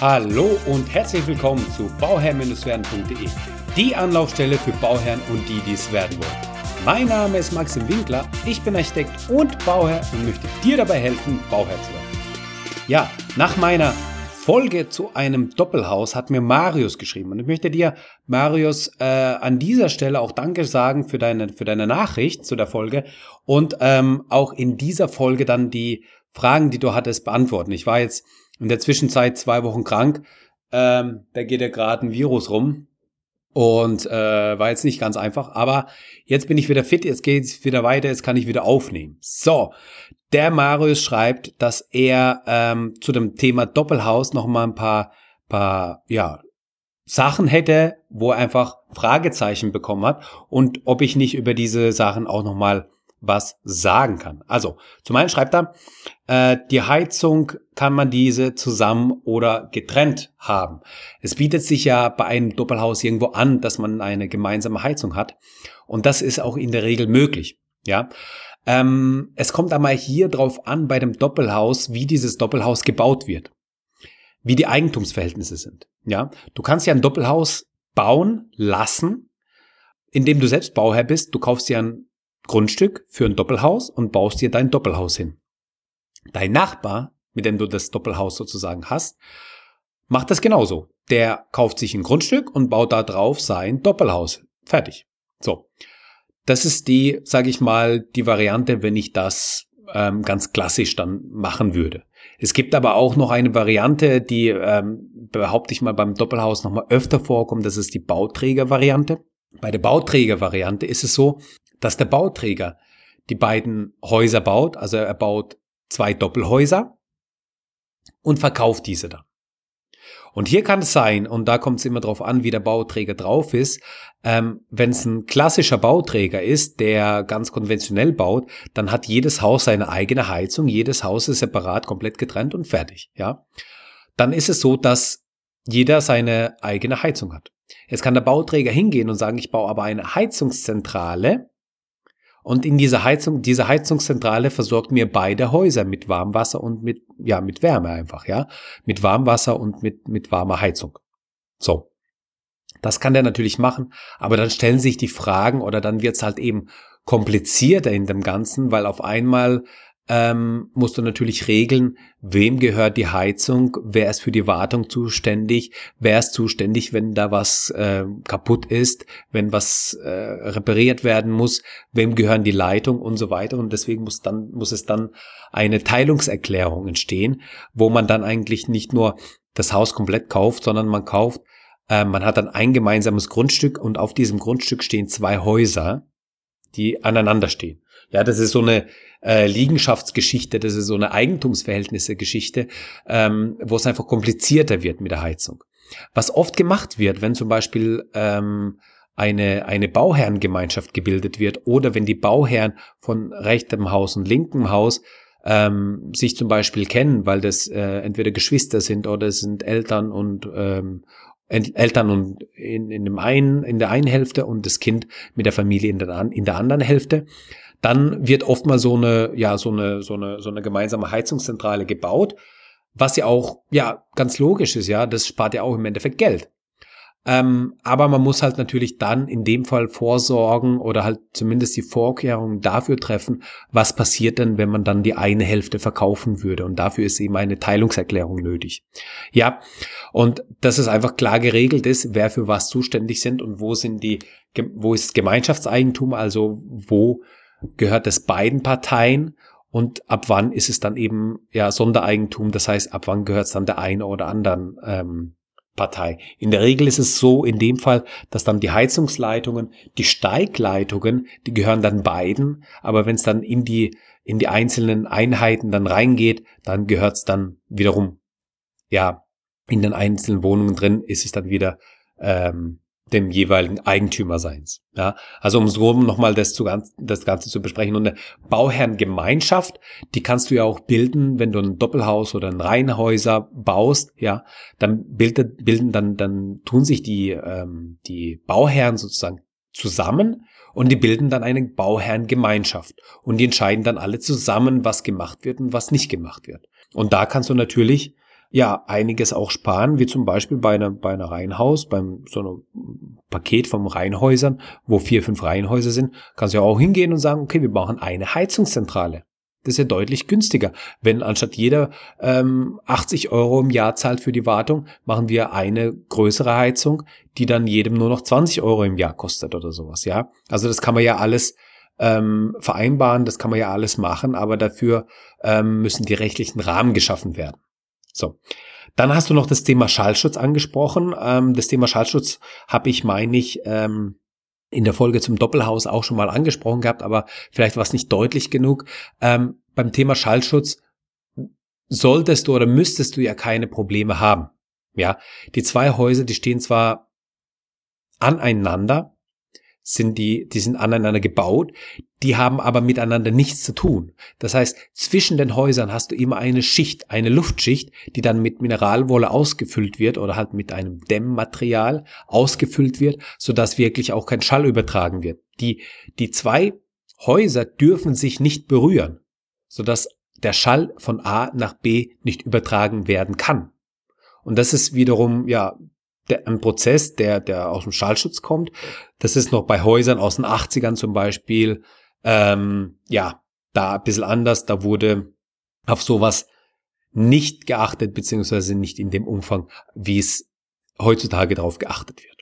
Hallo und herzlich willkommen zu bauherr-werden.de, die Anlaufstelle für Bauherren und die, die es werden wollen. Mein Name ist Maxim Winkler, ich bin Architekt und Bauherr und möchte dir dabei helfen, Bauherr zu werden. Ja, nach meiner Folge zu einem Doppelhaus hat mir Marius geschrieben. Und ich möchte dir, Marius, äh, an dieser Stelle auch Danke sagen für deine, für deine Nachricht zu der Folge und ähm, auch in dieser Folge dann die Fragen, die du hattest, beantworten. Ich war jetzt in der Zwischenzeit zwei Wochen krank. Ähm, da geht ja gerade ein Virus rum. Und äh, war jetzt nicht ganz einfach, aber jetzt bin ich wieder fit, jetzt geht's wieder weiter, jetzt kann ich wieder aufnehmen. So, der Marius schreibt, dass er ähm, zu dem Thema Doppelhaus noch mal ein paar, paar ja, Sachen hätte, wo er einfach Fragezeichen bekommen hat und ob ich nicht über diese Sachen auch noch mal was sagen kann. Also, zum einen schreibt er, äh, die Heizung kann man diese zusammen oder getrennt haben. Es bietet sich ja bei einem Doppelhaus irgendwo an, dass man eine gemeinsame Heizung hat. Und das ist auch in der Regel möglich. Ja, ähm, es kommt einmal hier drauf an bei dem Doppelhaus, wie dieses Doppelhaus gebaut wird, wie die Eigentumsverhältnisse sind. Ja, du kannst ja ein Doppelhaus bauen lassen, indem du selbst Bauherr bist. Du kaufst dir ein Grundstück für ein Doppelhaus und baust dir dein Doppelhaus hin. Dein Nachbar, mit dem du das Doppelhaus sozusagen hast, macht das genauso. Der kauft sich ein Grundstück und baut da drauf sein Doppelhaus. Fertig. So. Das ist die, sage ich mal, die Variante, wenn ich das ähm, ganz klassisch dann machen würde. Es gibt aber auch noch eine Variante, die ähm, behaupte ich mal beim Doppelhaus nochmal öfter vorkommt. Das ist die Bauträgervariante. Bei der Bauträgervariante ist es so, dass der Bauträger die beiden Häuser baut. Also er baut zwei Doppelhäuser und verkauft diese dann. Und hier kann es sein, und da kommt es immer darauf an, wie der Bauträger drauf ist, ähm, wenn es ein klassischer Bauträger ist, der ganz konventionell baut, dann hat jedes Haus seine eigene Heizung, jedes Haus ist separat, komplett getrennt und fertig, ja. Dann ist es so, dass jeder seine eigene Heizung hat. Jetzt kann der Bauträger hingehen und sagen, ich baue aber eine Heizungszentrale und in dieser Heizung, diese Heizungszentrale versorgt mir beide Häuser mit Warmwasser und mit, ja, mit Wärme einfach, ja. Mit Warmwasser und mit, mit warmer Heizung. So. Das kann der natürlich machen, aber dann stellen sich die Fragen oder dann wird's halt eben komplizierter in dem Ganzen, weil auf einmal ähm, musst du natürlich regeln, wem gehört die Heizung, wer ist für die Wartung zuständig, wer ist zuständig, wenn da was äh, kaputt ist, wenn was äh, repariert werden muss, wem gehören die Leitung und so weiter. Und deswegen muss dann muss es dann eine Teilungserklärung entstehen, wo man dann eigentlich nicht nur das Haus komplett kauft, sondern man kauft, äh, man hat dann ein gemeinsames Grundstück und auf diesem Grundstück stehen zwei Häuser, die aneinander stehen. Ja, das ist so eine äh, Liegenschaftsgeschichte, das ist so eine Eigentumsverhältnisse-Geschichte, ähm, wo es einfach komplizierter wird mit der Heizung. Was oft gemacht wird, wenn zum Beispiel ähm, eine, eine Bauherrengemeinschaft gebildet wird oder wenn die Bauherren von rechtem Haus und linkem Haus ähm, sich zum Beispiel kennen, weil das äh, entweder Geschwister sind oder es sind Eltern und ähm, Eltern und in, in dem einen in der einen Hälfte und das Kind mit der Familie in der, in der anderen Hälfte, dann wird oft mal so eine, ja, so eine, so eine, so eine gemeinsame Heizungszentrale gebaut, was ja auch, ja, ganz logisch ist, ja, das spart ja auch im Endeffekt Geld. Ähm, aber man muss halt natürlich dann in dem Fall vorsorgen oder halt zumindest die Vorkehrungen dafür treffen, was passiert denn, wenn man dann die eine Hälfte verkaufen würde. Und dafür ist eben eine Teilungserklärung nötig. Ja, und dass es einfach klar geregelt ist, wer für was zuständig sind und wo sind die, wo ist Gemeinschaftseigentum, also wo gehört es beiden Parteien und ab wann ist es dann eben ja Sondereigentum, das heißt, ab wann gehört es dann der einen oder anderen ähm, Partei. In der Regel ist es so in dem Fall, dass dann die Heizungsleitungen, die Steigleitungen, die gehören dann beiden, aber wenn es dann in die in die einzelnen Einheiten dann reingeht, dann gehört es dann wiederum ja in den einzelnen Wohnungen drin ist es dann wieder ähm, dem jeweiligen Eigentümer seins. Ja, also um so nochmal das, zu, das Ganze zu besprechen. Und eine Bauherrengemeinschaft, die kannst du ja auch bilden, wenn du ein Doppelhaus oder ein Reihenhäuser baust, ja, dann bildet, bilden, dann, dann tun sich die, ähm, die Bauherren sozusagen zusammen und die bilden dann eine Bauherrengemeinschaft. Und die entscheiden dann alle zusammen, was gemacht wird und was nicht gemacht wird. Und da kannst du natürlich ja einiges auch sparen, wie zum Beispiel bei einer, bei einer Reihenhaus, beim so einem Paket vom Reihenhäusern, wo vier, fünf Reihenhäuser sind, kannst du ja auch hingehen und sagen, okay, wir brauchen eine Heizungszentrale. Das ist ja deutlich günstiger. Wenn anstatt jeder ähm, 80 Euro im Jahr zahlt für die Wartung, machen wir eine größere Heizung, die dann jedem nur noch 20 Euro im Jahr kostet oder sowas, ja. Also das kann man ja alles ähm, vereinbaren, das kann man ja alles machen, aber dafür ähm, müssen die rechtlichen Rahmen geschaffen werden. So. Dann hast du noch das Thema Schallschutz angesprochen. Ähm, das Thema Schallschutz habe ich, meine ich, ähm, in der Folge zum Doppelhaus auch schon mal angesprochen gehabt, aber vielleicht war es nicht deutlich genug. Ähm, beim Thema Schallschutz solltest du oder müsstest du ja keine Probleme haben. Ja, die zwei Häuser, die stehen zwar aneinander, sind die, die sind aneinander gebaut, die haben aber miteinander nichts zu tun. Das heißt, zwischen den Häusern hast du immer eine Schicht, eine Luftschicht, die dann mit Mineralwolle ausgefüllt wird oder halt mit einem Dämmmaterial ausgefüllt wird, sodass wirklich auch kein Schall übertragen wird. Die, die zwei Häuser dürfen sich nicht berühren, sodass der Schall von A nach B nicht übertragen werden kann. Und das ist wiederum, ja, der, ein Prozess, der, der aus dem Schallschutz kommt. Das ist noch bei Häusern aus den 80ern zum Beispiel, ähm, ja, da ein bisschen anders. Da wurde auf sowas nicht geachtet, beziehungsweise nicht in dem Umfang, wie es heutzutage darauf geachtet wird.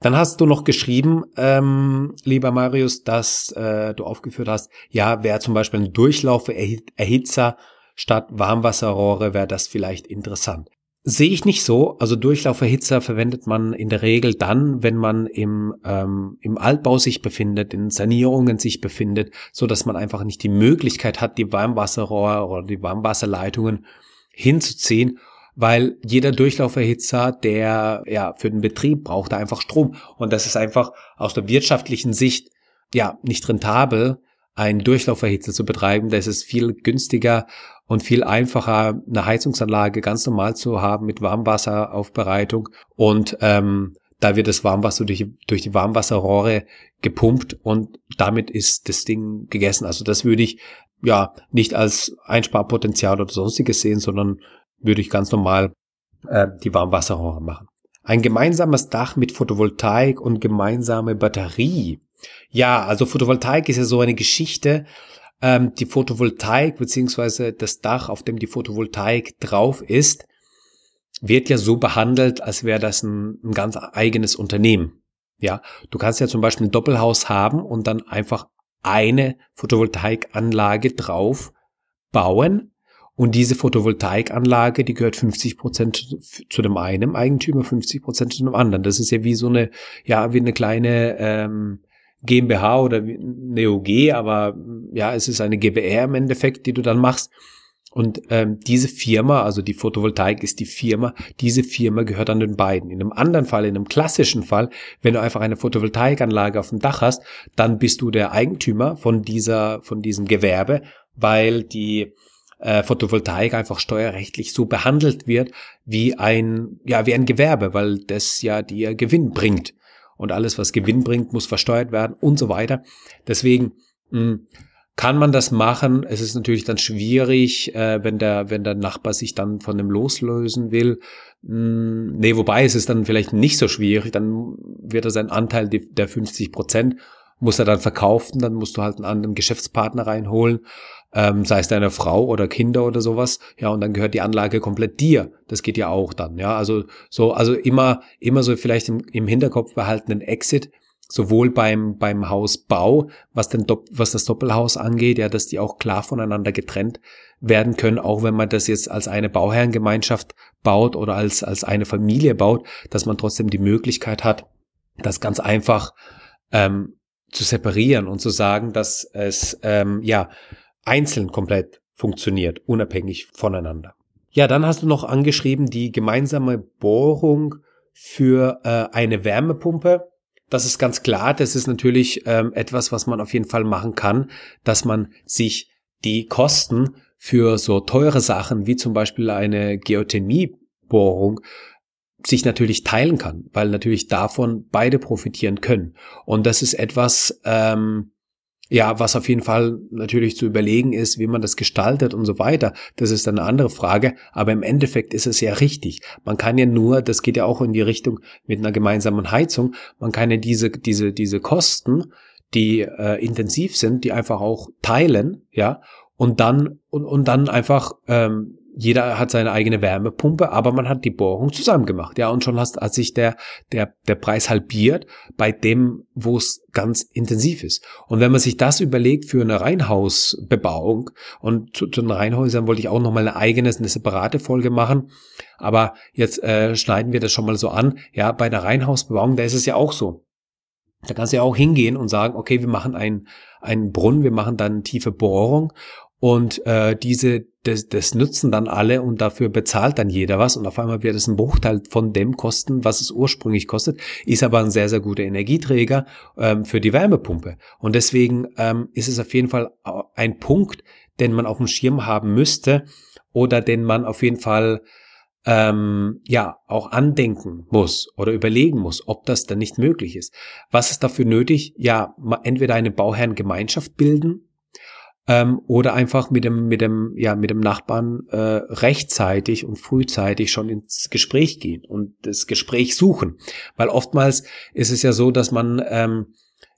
Dann hast du noch geschrieben, ähm, lieber Marius, dass äh, du aufgeführt hast, ja, wer zum Beispiel einen Durchlauferhitzer statt Warmwasserrohre, wäre das vielleicht interessant. Sehe ich nicht so. Also Durchlauferhitzer verwendet man in der Regel dann, wenn man im, ähm, im Altbau sich befindet, in Sanierungen sich befindet, so dass man einfach nicht die Möglichkeit hat, die Warmwasserrohre oder die Warmwasserleitungen hinzuziehen, weil jeder Durchlauferhitzer, der ja für den Betrieb braucht, da einfach Strom und das ist einfach aus der wirtschaftlichen Sicht ja nicht rentabel, einen Durchlauferhitzer zu betreiben. Da ist es viel günstiger und viel einfacher, eine Heizungsanlage ganz normal zu haben mit Warmwasseraufbereitung und ähm, da wird das Warmwasser durch, durch die Warmwasserrohre gepumpt und damit ist das Ding gegessen. Also das würde ich ja nicht als Einsparpotenzial oder sonstiges sehen, sondern würde ich ganz normal äh, die Warmwasserrohre machen. Ein gemeinsames Dach mit Photovoltaik und gemeinsame Batterie. Ja, also Photovoltaik ist ja so eine Geschichte, ähm, die Photovoltaik beziehungsweise das Dach, auf dem die Photovoltaik drauf ist, wird ja so behandelt, als wäre das ein, ein ganz eigenes Unternehmen. Ja, du kannst ja zum Beispiel ein Doppelhaus haben und dann einfach eine Photovoltaikanlage drauf bauen. Und diese Photovoltaikanlage, die gehört 50 Prozent zu dem einen Eigentümer, 50 Prozent zu dem anderen. Das ist ja wie so eine, ja, wie eine kleine ähm, GmbH oder eine OG, aber ja, es ist eine GBR im Endeffekt, die du dann machst. Und ähm, diese Firma, also die Photovoltaik ist die Firma, diese Firma gehört an den beiden. In einem anderen Fall, in einem klassischen Fall, wenn du einfach eine Photovoltaikanlage auf dem Dach hast, dann bist du der Eigentümer von dieser, von diesem Gewerbe, weil die äh, Photovoltaik einfach steuerrechtlich so behandelt wird wie ein, ja, wie ein Gewerbe, weil das ja dir Gewinn bringt und alles, was Gewinn bringt, muss versteuert werden und so weiter. Deswegen mh, hm, kann man das machen. Es ist natürlich dann schwierig, äh, wenn der, wenn der Nachbar sich dann von dem loslösen will. Mh, hm, nee, wobei es ist dann vielleicht nicht so schwierig. Dann wird er seinen Anteil der 50 Prozent muss er dann verkaufen, dann musst du halt einen anderen Geschäftspartner reinholen, ähm, sei es deine Frau oder Kinder oder sowas, ja, und dann gehört die Anlage komplett dir. Das geht ja auch dann, ja, also so, also immer, immer so vielleicht im, im Hinterkopf behalten einen Exit, sowohl beim, beim Hausbau, was den, was das Doppelhaus angeht, ja, dass die auch klar voneinander getrennt werden können, auch wenn man das jetzt als eine Bauherrengemeinschaft baut oder als, als eine Familie baut, dass man trotzdem die Möglichkeit hat, das ganz einfach ähm, zu separieren und zu sagen, dass es ähm, ja einzeln komplett funktioniert, unabhängig voneinander. Ja, dann hast du noch angeschrieben die gemeinsame Bohrung für äh, eine Wärmepumpe. Das ist ganz klar, das ist natürlich ähm, etwas, was man auf jeden Fall machen kann, dass man sich die Kosten für so teure Sachen wie zum Beispiel eine Geothermiebohrung sich natürlich teilen kann, weil natürlich davon beide profitieren können. Und das ist etwas, ähm, Ja, was auf jeden Fall natürlich zu überlegen ist, wie man das gestaltet und so weiter, das ist eine andere Frage. Aber im Endeffekt ist es ja richtig. Man kann ja nur, das geht ja auch in die Richtung mit einer gemeinsamen Heizung, man kann ja diese, diese, diese Kosten, die äh, intensiv sind, die einfach auch teilen, ja, und dann, und, und dann einfach ähm, jeder hat seine eigene Wärmepumpe, aber man hat die Bohrung zusammen gemacht. Ja, und schon hast, hat sich der, der, der Preis halbiert bei dem, wo es ganz intensiv ist. Und wenn man sich das überlegt für eine Reihenhausbebauung, und zu, zu den Reihenhäusern wollte ich auch nochmal eine eigene, eine separate Folge machen, aber jetzt äh, schneiden wir das schon mal so an. Ja, bei der Reihenhausbebauung, da ist es ja auch so. Da kannst du ja auch hingehen und sagen, okay, wir machen einen, einen Brunnen, wir machen dann tiefe Bohrung und äh, diese, das, das nutzen dann alle und dafür bezahlt dann jeder was und auf einmal wird es ein Bruchteil von dem kosten, was es ursprünglich kostet, ist aber ein sehr, sehr guter Energieträger ähm, für die Wärmepumpe. Und deswegen ähm, ist es auf jeden Fall ein Punkt, den man auf dem Schirm haben müsste oder den man auf jeden Fall ähm, ja auch andenken muss oder überlegen muss, ob das dann nicht möglich ist. Was ist dafür nötig? Ja, entweder eine Bauherrengemeinschaft bilden ähm, oder einfach mit dem mit dem ja mit dem Nachbarn äh, rechtzeitig und frühzeitig schon ins Gespräch gehen und das Gespräch suchen, weil oftmals ist es ja so, dass man ähm,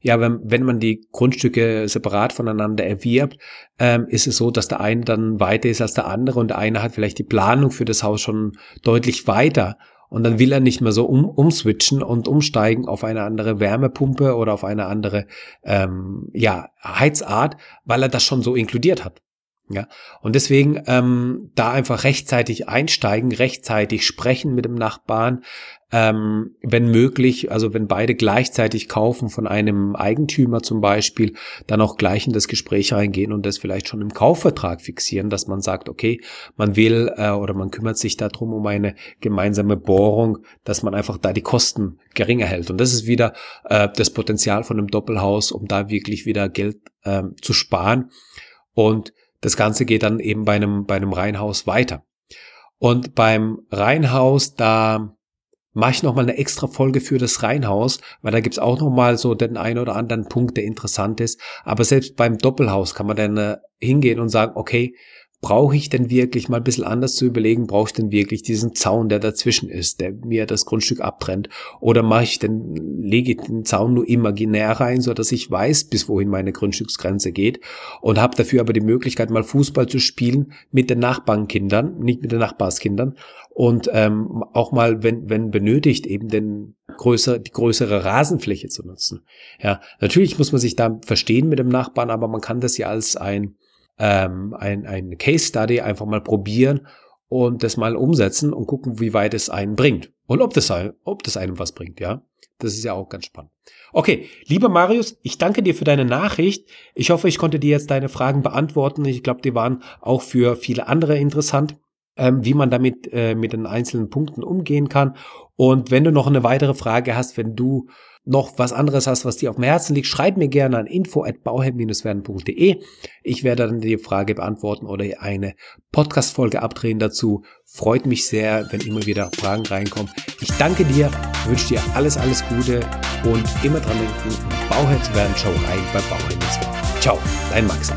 ja, wenn, wenn man die Grundstücke separat voneinander erwirbt, ähm, ist es so, dass der eine dann weiter ist als der andere und der eine hat vielleicht die Planung für das Haus schon deutlich weiter und dann will er nicht mehr so um, umswitchen und umsteigen auf eine andere Wärmepumpe oder auf eine andere ähm, ja, Heizart, weil er das schon so inkludiert hat. Ja, und deswegen ähm, da einfach rechtzeitig einsteigen, rechtzeitig sprechen mit dem Nachbarn, ähm, wenn möglich, also wenn beide gleichzeitig kaufen von einem Eigentümer zum Beispiel, dann auch gleich in das Gespräch reingehen und das vielleicht schon im Kaufvertrag fixieren, dass man sagt, okay, man will äh, oder man kümmert sich darum um eine gemeinsame Bohrung, dass man einfach da die Kosten geringer hält. Und das ist wieder äh, das Potenzial von einem Doppelhaus, um da wirklich wieder Geld äh, zu sparen. Und das Ganze geht dann eben bei einem, bei einem Reihenhaus weiter. Und beim Reihenhaus, da mache ich nochmal eine extra Folge für das Reihenhaus, weil da gibt's auch nochmal so den einen oder anderen Punkt, der interessant ist. Aber selbst beim Doppelhaus kann man dann äh, hingehen und sagen, okay, brauche ich denn wirklich mal ein bisschen anders zu überlegen, brauche ich denn wirklich diesen Zaun, der dazwischen ist, der mir das Grundstück abtrennt? Oder mache ich denn, lege ich den Zaun nur imaginär rein, so dass ich weiß, bis wohin meine Grundstücksgrenze geht und habe dafür aber die Möglichkeit, mal Fußball zu spielen mit den Nachbarnkindern, nicht mit den Nachbarskindern und ähm, auch mal, wenn, wenn benötigt, eben den größer, die größere Rasenfläche zu nutzen. Ja, natürlich muss man sich da verstehen mit dem Nachbarn, aber man kann das ja als ein ähm, ein, ein Case Study einfach mal probieren und das mal umsetzen und gucken, wie weit es einen bringt. Und ob das, ob das einem was bringt, ja. Das ist ja auch ganz spannend. Okay, lieber Marius, ich danke dir für deine Nachricht. Ich hoffe, ich konnte dir jetzt deine Fragen beantworten. Ich glaube, die waren auch für viele andere interessant, ähm, wie man damit äh, mit den einzelnen Punkten umgehen kann. Und wenn du noch eine weitere Frage hast, wenn du noch was anderes hast, was dir auf dem Herzen liegt, schreib mir gerne an info@bauherr-werden.de. Ich werde dann die Frage beantworten oder eine Podcast-Folge abdrehen dazu. Freut mich sehr, wenn immer wieder Fragen reinkommen. Ich danke dir, wünsche dir alles, alles Gute und immer dran denken, Bauherr zu werden. Schau rein bei Bauherr Ciao, dein Max.